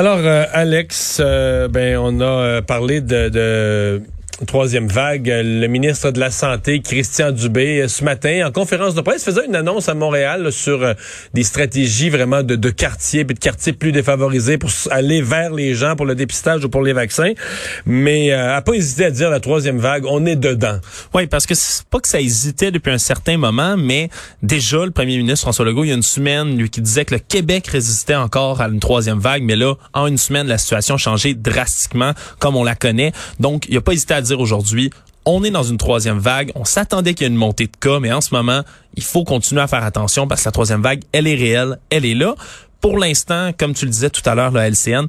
Alors, euh, Alex, euh, ben, on a euh, parlé de, de troisième vague. Le ministre de la Santé, Christian Dubé, ce matin, en conférence de presse, faisait une annonce à Montréal sur euh, des stratégies vraiment de, de quartiers, puis de quartiers plus défavorisés pour aller vers les gens pour le dépistage ou pour les vaccins. Mais euh, a pas hésité à dire la troisième vague, on est dedans. Oui, parce que c'est pas que ça hésitait depuis un certain moment, mais déjà, le premier ministre François Legault, il y a une semaine, lui qui disait que le Québec résistait encore à une troisième vague, mais là, en une semaine, la situation a changé drastiquement, comme on la connaît. Donc, il a pas hésité à dire aujourd'hui, on est dans une troisième vague. On s'attendait qu'il y ait une montée de cas, mais en ce moment, il faut continuer à faire attention parce que la troisième vague, elle est réelle, elle est là. Pour l'instant, comme tu le disais tout à l'heure, la LCN,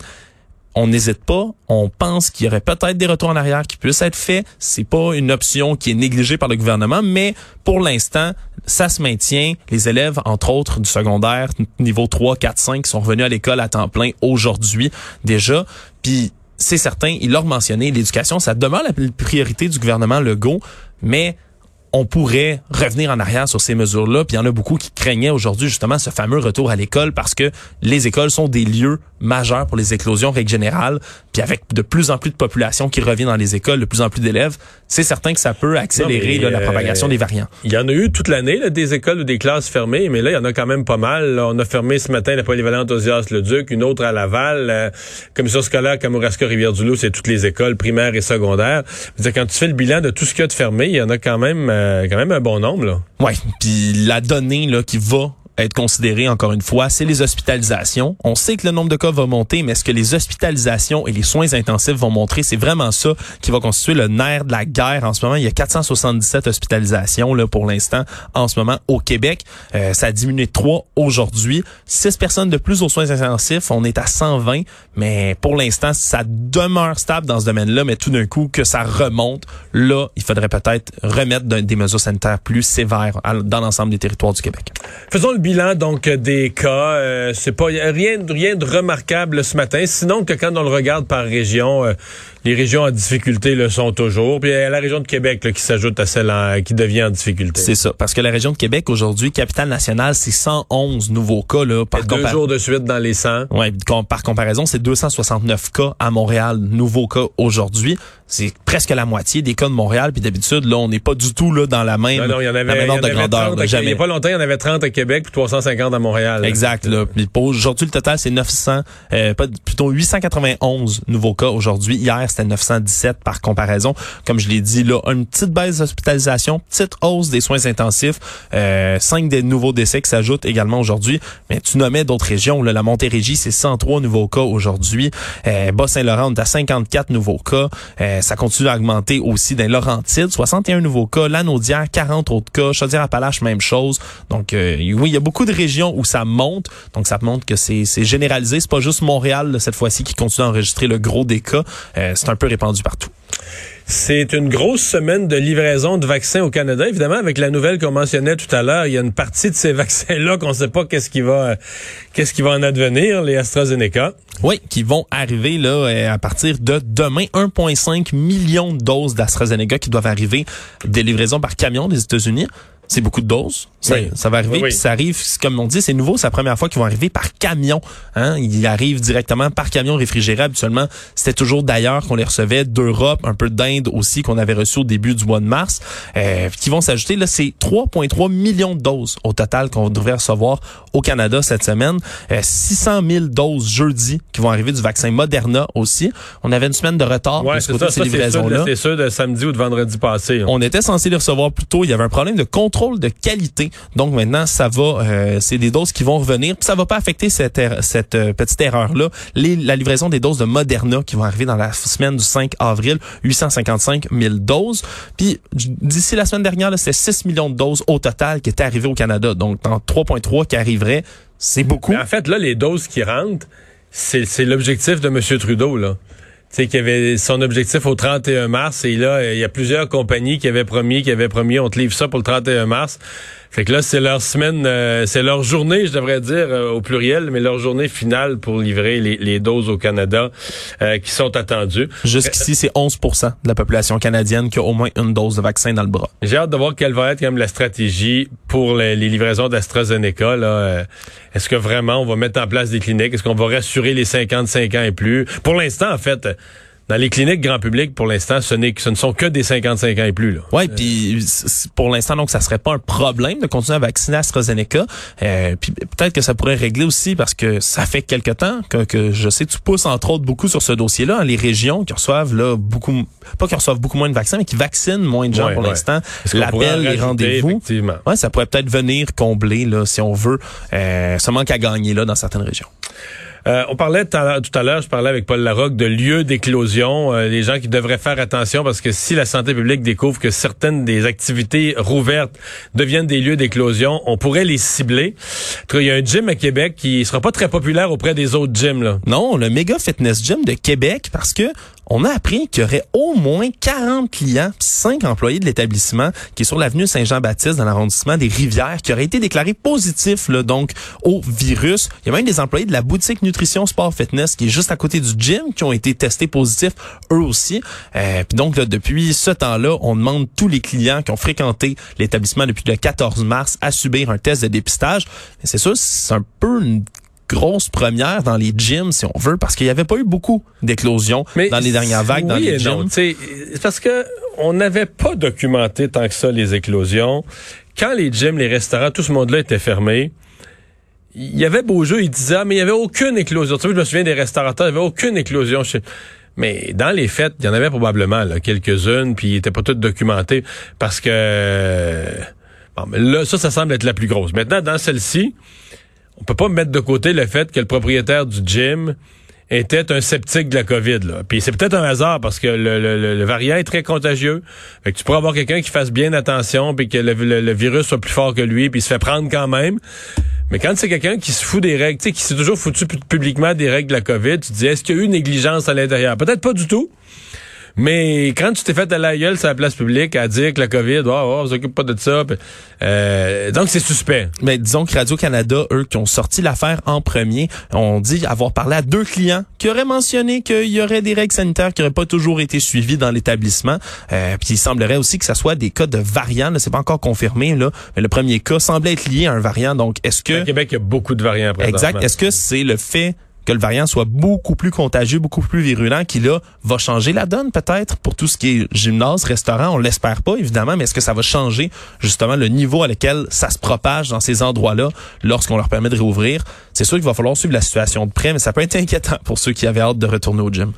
on n'hésite pas. On pense qu'il y aurait peut-être des retours en arrière qui puissent être faits. C'est pas une option qui est négligée par le gouvernement, mais pour l'instant, ça se maintient. Les élèves, entre autres, du secondaire, niveau 3, 4, 5, sont revenus à l'école à temps plein aujourd'hui déjà. Puis c'est certain, il l'a mentionné, l'éducation, ça demeure la priorité du gouvernement Legault, mais on pourrait revenir en arrière sur ces mesures-là. Puis il y en a beaucoup qui craignaient aujourd'hui justement ce fameux retour à l'école parce que les écoles sont des lieux majeurs pour les éclosions, règle générale. Puis avec de plus en plus de population qui revient dans les écoles, de plus en plus d'élèves, c'est certain que ça peut accélérer la euh, propagation des variants. Il y en a eu toute l'année des écoles ou des classes fermées, mais là, il y en a quand même pas mal. on a fermé ce matin la polyvalente le duc une autre à Laval. La commission scolaire Kamouraska-Rivière-du-Loup, c'est toutes les écoles primaires et secondaires. quand tu fais le bilan de tout ce qu'il y a de fermé, il y en a quand même... Euh, quand même un bon nombre. Là. Ouais, puis la donnée là qui va être considéré encore une fois, c'est les hospitalisations. On sait que le nombre de cas va monter, mais ce que les hospitalisations et les soins intensifs vont montrer, c'est vraiment ça qui va constituer le nerf de la guerre en ce moment. Il y a 477 hospitalisations là pour l'instant en ce moment au Québec. Euh, ça a diminué de 3 aujourd'hui. 6 personnes de plus aux soins intensifs. On est à 120, mais pour l'instant, ça demeure stable dans ce domaine-là, mais tout d'un coup que ça remonte, là, il faudrait peut-être remettre des mesures sanitaires plus sévères dans l'ensemble des territoires du Québec. Faisons le bilan donc des cas. Euh, c'est pas rien, rien de remarquable ce matin. Sinon que quand on le regarde par région, euh, les régions en difficulté le sont toujours. Puis il y a la région de Québec qui s'ajoute à celle qui devient en difficulté. C'est ça, parce que la région de Québec aujourd'hui, capitale nationale, c'est 111 nouveaux cas là. Par deux jours de suite dans les 100. Ouais, par comparaison, c'est 269 cas à Montréal, nouveaux cas aujourd'hui. C'est presque la moitié des cas de Montréal. Puis d'habitude, là, on n'est pas du tout là dans la même, non, y en avait, de grandeur. il n'y a pas longtemps, il y en avait 30 à Québec puis 350 à Montréal. Exact. Là. Puis aujourd'hui, le total, c'est 900, euh, plutôt 891 nouveaux cas aujourd'hui. Hier, c'était 917 par comparaison. Comme je l'ai dit, là, une petite baisse d'hospitalisation, petite hausse des soins intensifs, euh, cinq des nouveaux décès qui s'ajoutent également aujourd'hui. Mais tu nommais d'autres régions. Là, la Montérégie, c'est 103 nouveaux cas aujourd'hui. Euh, Bas-Saint-Laurent, on est à 54 nouveaux cas. Euh, ça continue à augmenter aussi dans Laurentides, 61 nouveaux cas. Lanaudière, 40 autres cas. Chaudière-Appalaches, même chose. Donc, euh, oui, il y a beaucoup de régions où ça monte. Donc, ça montre que c'est généralisé. C'est pas juste Montréal, cette fois-ci, qui continue à enregistrer le gros des cas. Euh, c'est un peu répandu partout. C'est une grosse semaine de livraison de vaccins au Canada. Évidemment, avec la nouvelle qu'on mentionnait tout à l'heure, il y a une partie de ces vaccins-là qu'on ne sait pas qu'est-ce qui va, qu'est-ce qui va en advenir, les AstraZeneca. Oui, qui vont arriver là euh, à partir de demain 1,5 million de doses d'AstraZeneca qui doivent arriver des livraisons par camion des États-Unis c'est beaucoup de doses. Ça, ça va arriver, puis ça arrive, comme on dit, c'est nouveau, c'est la première fois qu'ils vont arriver par camion. Hein? Ils arrivent directement par camion réfrigéré. Habituellement, c'était toujours d'ailleurs qu'on les recevait, d'Europe, un peu d'Inde aussi, qu'on avait reçu au début du mois de mars, euh, qui vont s'ajouter. Là, c'est 3,3 millions de doses au total qu'on devrait recevoir au Canada cette semaine. Euh, 600 000 doses jeudi qui vont arriver du vaccin Moderna aussi. On avait une semaine de retard ouais, c'est ça, ces livraisons-là. C'est sûr de samedi ou de vendredi passé. Hein. On était censé les recevoir plus tôt. Il y avait un problème de contrôle de qualité. Donc maintenant, ça va, euh, c'est des doses qui vont revenir. Puis ça va pas affecter cette, er, cette euh, petite erreur-là. La livraison des doses de Moderna qui vont arriver dans la semaine du 5 avril, 855 000 doses. Puis d'ici la semaine dernière, c'était 6 millions de doses au total qui étaient arrivées au Canada. Donc dans 3.3 qui arriveraient, c'est beaucoup. en fait, là, les doses qui rentrent, c'est l'objectif de M. Trudeau, là. Sais, qu'il avait son objectif au 31 mars, et là, il y a plusieurs compagnies qui avaient promis, qui avaient promis, on te livre ça pour le 31 mars. Fait que là, c'est leur semaine, euh, c'est leur journée, je devrais dire euh, au pluriel, mais leur journée finale pour livrer les, les doses au Canada euh, qui sont attendues. Jusqu'ici, c'est 11% de la population canadienne qui a au moins une dose de vaccin dans le bras. J'ai hâte de voir quelle va être quand même la stratégie pour les, les livraisons d'AstraZeneca. Là. Est-ce que vraiment on va mettre en place des cliniques? Est-ce qu'on va rassurer les 55 ans et plus? Pour l'instant, en fait, dans les cliniques grand public, pour l'instant, ce, n'est, ce ne sont que des 55 ans et plus. Ouais, puis pour l'instant, donc, ça serait pas un problème de continuer à vacciner AstraZeneca. Euh, puis peut-être que ça pourrait régler aussi parce que ça fait quelque temps que, que je sais, tu pousses entre autres beaucoup sur ce dossier-là. Hein, les régions qui reçoivent là beaucoup, pas qui reçoivent beaucoup moins de vaccins, mais qui vaccinent moins de gens Ouais, pour ouais. l'instant. L'appel, les rendez-vous. Ouais, ça pourrait peut-être venir combler là, si on veut. Euh, ce manque à gagner là dans certaines régions. Euh, on parlait tout à l'heure- je parlais avec Paul Larocque de lieux d'éclosion, euh, les gens qui devraient faire attention parce que si la santé publique découvre que certaines des activités rouvertes deviennent des lieux d'éclosion, on pourrait les cibler. Il y a un gym à Québec qui sera pas très populaire auprès des autres gyms. Non, le Mega Fitness Gym de Québec parce que on a appris qu'il y aurait au moins 40 clients, pis 5 employés de l'établissement qui est sur l'avenue Saint-Jean-Baptiste dans l'arrondissement des Rivières qui auraient été déclarés positifs là, donc au virus. Il y a même des employés de la boutique Nutrition Sport Fitness qui est juste à côté du gym qui ont été testés positifs eux aussi. Euh, puis donc depuis ce temps-là, on demande tous les clients qui ont fréquenté l'établissement depuis le 14 mars à subir un test de dépistage. C'est sûr, c'est un peu une grosse première dans les gyms, si on veut, parce qu'il n'y avait pas eu beaucoup d'éclosions dans les dernières vagues dans oui les et non, gyms. c'est parce que on n'avait pas documenté tant que ça les éclosions. Quand les gyms, les restaurants, tout ce monde-là était fermé, il y avait beau jeu, ils disaient, ah, mais il y avait aucune éclosion. Tu sais, je me souviens des restaurateurs, il y avait aucune éclosion chez... Mais dans les fêtes, il y en avait probablement quelques-unes, puis ils n'étaient pas toutes documentées parce que... Bon, mais là, ça, ça semble être la plus grosse. Maintenant, dans celle-ci, on peut pas mettre de côté le fait que le propriétaire du gym était un sceptique de la COVID. Là. Puis c'est peut-être un hasard parce que le, le- le- variant est très contagieux. Fait que tu pourrais avoir quelqu'un qui fasse bien attention puis que le, le- virus soit plus fort que lui puis il se fait prendre quand même. Mais quand c'est quelqu'un qui se fout des règles, qui s'est toujours foutu pu- publiquement des règles de la COVID, tu te dis est-ce qu'il y a eu négligence à l'intérieur? Peut-être pas du tout. Mais quand tu t'es fait à la gueule sur la place publique à dire que la COVID, oh, oh, on s'occupe pas de ça. euh, donc c'est suspect. Mais disons que Radio-Canada, eux, qui ont sorti l'affaire en premier, ont dit avoir parlé à deux clients qui auraient mentionné qu'il y aurait des règles sanitaires qui n'auraient pas toujours été suivies dans l'établissement. Euh, puis il semblerait aussi que ça soit des cas de variants. là, C'est pas encore confirmé, là. Mais le premier cas semblait être lié à un variant. Donc, est-ce que... Au Québec, il y a beaucoup de variants. Exact. Est-ce que c'est le fait que le variant soit beaucoup plus contagieux, beaucoup plus virulent, qui là va changer la donne peut-être pour tout ce qui est gymnase, restaurant, on l'espère pas évidemment, mais est-ce que ça va changer justement le niveau à lequel ça se propage dans ces endroits-là lorsqu'on leur permet de réouvrir? C'est sûr qu'il va falloir suivre la situation de près, mais ça peut être inquiétant pour ceux qui avaient hâte de retourner au gym.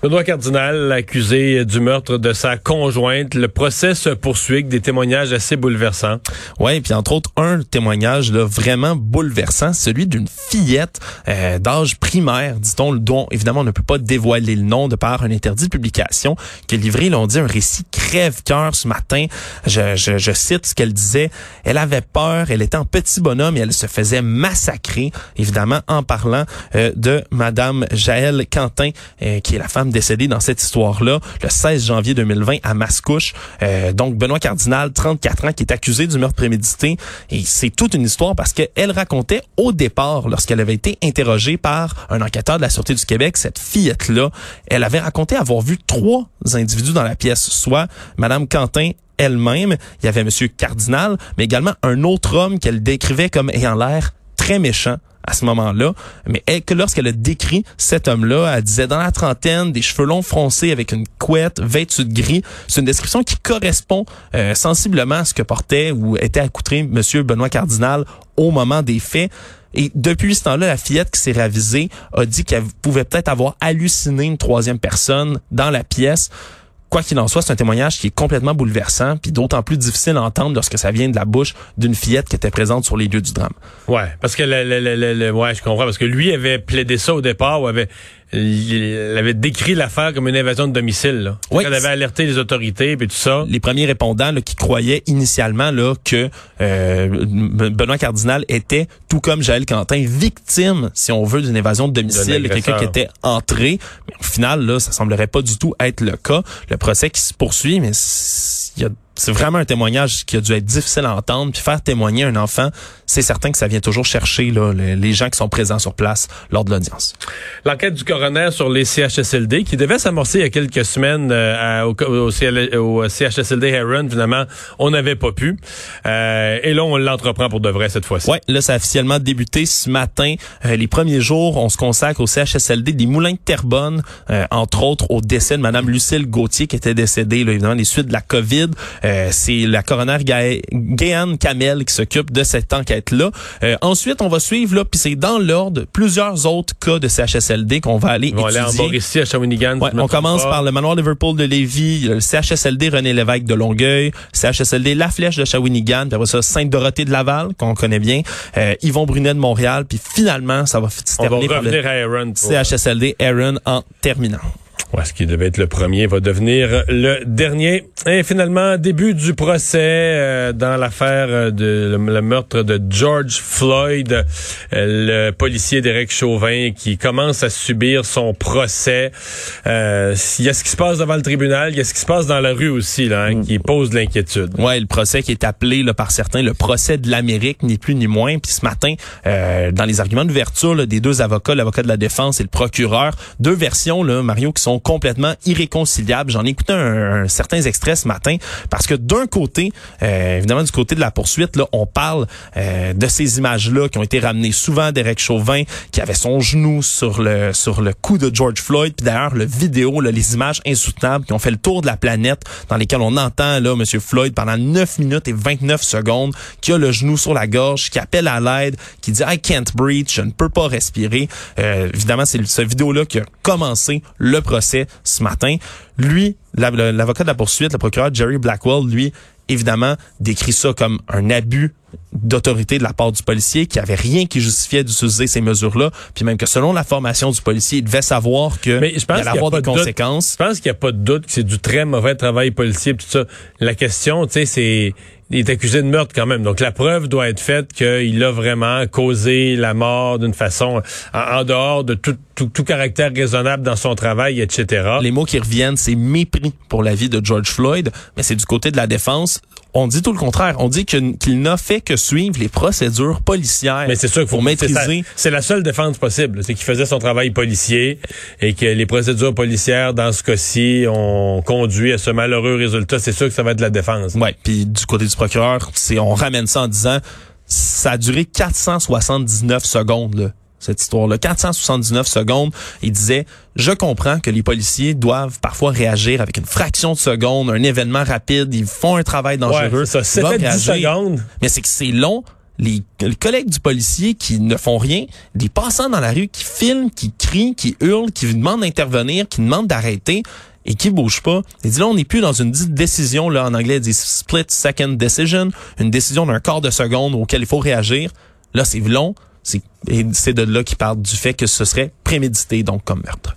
Benoît Cardinal, accusé du meurtre de sa conjointe. Le procès se poursuit avec des témoignages assez bouleversants. Ouais, puis entre autres un témoignage là vraiment bouleversant, celui d'une fillette euh, d'âge primaire, dit-on, dont évidemment on ne peut pas dévoiler le nom de par un interdit de publication, qui livré, l'on dit, un récit crève-cœur ce matin. Je, je, je cite ce qu'elle disait. Elle avait peur, elle était en petit bonhomme et elle se faisait massacrer, évidemment, en parlant euh, de Madame Jaël Quentin, euh, qui est la femme décédée dans cette histoire-là, le 16 janvier 2020 à Mascouche. Euh, donc Benoît Cardinal, 34 ans, qui est accusé du meurtre prémédité. Et c'est toute une histoire parce qu'elle racontait au départ, lorsqu'elle avait été interrogée par un enquêteur de la Sûreté du Québec, cette fillette-là, elle avait raconté avoir vu trois individus dans la pièce, soit Madame Quentin elle-même, il y avait Monsieur Cardinal, mais également un autre homme qu'elle décrivait comme ayant l'air très méchant à ce moment-là, mais que lorsqu'elle a décrit cet homme-là, elle disait dans la trentaine, des cheveux longs froncés avec une couette, vêtu de gris. C'est une description qui correspond euh, sensiblement à ce que portait ou était accoutré Monsieur Benoît Cardinal au moment des faits. Et depuis ce temps-là, la fillette qui s'est ravisée a dit qu'elle pouvait peut-être avoir halluciné une troisième personne dans la pièce. Quoi qu'il en soit, c'est un témoignage qui est complètement bouleversant, puis d'autant plus difficile à entendre lorsque ça vient de la bouche d'une fillette qui était présente sur les lieux du drame. Ouais, parce que le, le, le, ouais, je comprends parce que lui avait plaidé ça au départ ou avait il avait décrit l'affaire comme une invasion de domicile. Là. Oui. Elle avait alerté les autorités et tout ça. les premiers répondants là, qui croyaient initialement là, que euh, Benoît Cardinal était, tout comme Jaël Quentin, victime, si on veut, d'une évasion de domicile, quelqu'un qui était entré. Mais au final, là, ça semblerait pas du tout être le cas. Le procès qui se poursuit, mais il y a- c'est vraiment un témoignage qui a dû être difficile à entendre. Puis faire témoigner un enfant, c'est certain que ça vient toujours chercher là, les, gens qui sont présents sur place lors de l'audience. L'enquête du coroner sur les CHSLD qui devait s'amorcer il y a quelques semaines euh, au, au CL au CHSLD Heron, finalement, on n'avait pas pu. Euh, et là, on l'entreprend pour de vrai cette fois-ci. Ouais, là, ça a officiellement débuté ce matin. Euh, les premiers jours, on se consacre au CHSLD des Moulins de Terrebonne, euh, entre autres au décès de Madame Lucille Gauthier, qui était décédée, là, évidemment, des suites de la COVID. Euh, c'est la coroner Gaë- Gaëane Kamel qui s'occupe de cette enquête-là. Euh, ensuite, on va suivre, là, puis c'est dans l'ordre, plusieurs autres cas de CHSLD qu'on va aller Ils vont aller en étudier. Mauricie, à Shawinigan. Ouais, on commence pas. par le manoir Liverpool de Lévis, le CHSLD René Lévesque de Longueuil, CHSLD La Flèche de Shawinigan, puis après ça Sainte-Dorothée de Laval, qu'on connaît bien, euh, Yvon Brunet de Montréal, puis finalement, ça va se On va terminer par le à Aaron. pour- CHSLD Aaron en terminant. Ouais, ce qui devait être le premier va devenir le dernier. Et finalement, début du procès euh, dans l'affaire euh, de le, le meurtre de George Floyd, euh, le policier Derek Chauvin qui commence à subir son procès. Euh, Il y a ce qui se passe devant le tribunal, il y a ce qui se passe dans la rue aussi, là, hein, qui pose de l'inquiétude. Ouais, le procès qui est appelé là, par certains le procès de l'Amérique, ni plus ni moins. Puis ce matin, euh, dans les arguments d'ouverture là, des deux avocats, l'avocat de la défense et le procureur, deux versions, là, Mario, qui sont complètement irréconciliables. J'en ai écouté un, un certains ce matin parce que d'un côté, euh, évidemment du côté de la poursuite, là, on parle euh, de ces images-là qui ont été ramenées souvent d'Eric Chauvin, qui avait son genou sur le sur le cou de George Floyd. Puis d'ailleurs, le vidéo, là, les images insoutenables qui ont fait le tour de la planète, dans lesquelles on entend là Monsieur Floyd pendant 9 minutes et 29 secondes, qui a le genou sur la gorge, qui appelle à l'aide, qui dit I can't breathe, je ne peux pas respirer. Euh, évidemment, c'est ce vidéo-là qui a commencé le procès ce matin. Lui, la- l'avocat de la poursuite, le procureur Jerry Blackwell, lui, évidemment, décrit ça comme un abus d'autorité de la part du policier, qui avait rien qui justifiait d'utiliser ces mesures-là, puis même que selon la formation du policier, il devait savoir que Mais je pense il allait a avoir des de doute. conséquences. Je pense qu'il n'y a pas de doute que c'est du très mauvais travail policier tout ça. La question, tu sais, c'est il est accusé de meurtre quand même. Donc la preuve doit être faite qu'il a vraiment causé la mort d'une façon en, dehors de tout, tout caractère raisonnable dans son travail, etc. Les mots qui reviennent, c'est mépris pour la vie de George Floyd, mais c'est du côté de la défense. On dit tout le contraire. On dit qu'il n'a fait que suivre les procédures policières Mais c'est sûr qu'il faut maîtriser. c'est la seule défense possible, c'est qu'il faisait son travail policier et que les procédures policières dans ce cas-ci ont conduit à ce malheureux résultat. C'est sûr que ça va être de la défense. Ouais, puis du côté du procureur, on ramène ça en disant ça a duré 479 secondes là, cette histoire-là, 479 secondes. Il disait je comprends que les policiers doivent parfois réagir avec une fraction de seconde, un événement rapide, ils font un travail Ouais, dangereux. c'est ça. ils C'était 10 réagir. secondes. Mais c'est que c'est long. Les, les collègues du policier qui ne font rien, des passants dans la rue qui filment, qui crient, qui hurlent, qui demandent d'intervenir, qui demandent d'arrêter et qui bougent pas. Il dit là, on n'est plus dans une dite décision, là, en anglais, il dit split second decision, une décision d'un quart de seconde auquel il faut réagir. Là, c'est long. C'est, de là qu'il parle du fait que ce serait prémédité, donc, comme meurtre.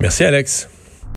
Merci Alex.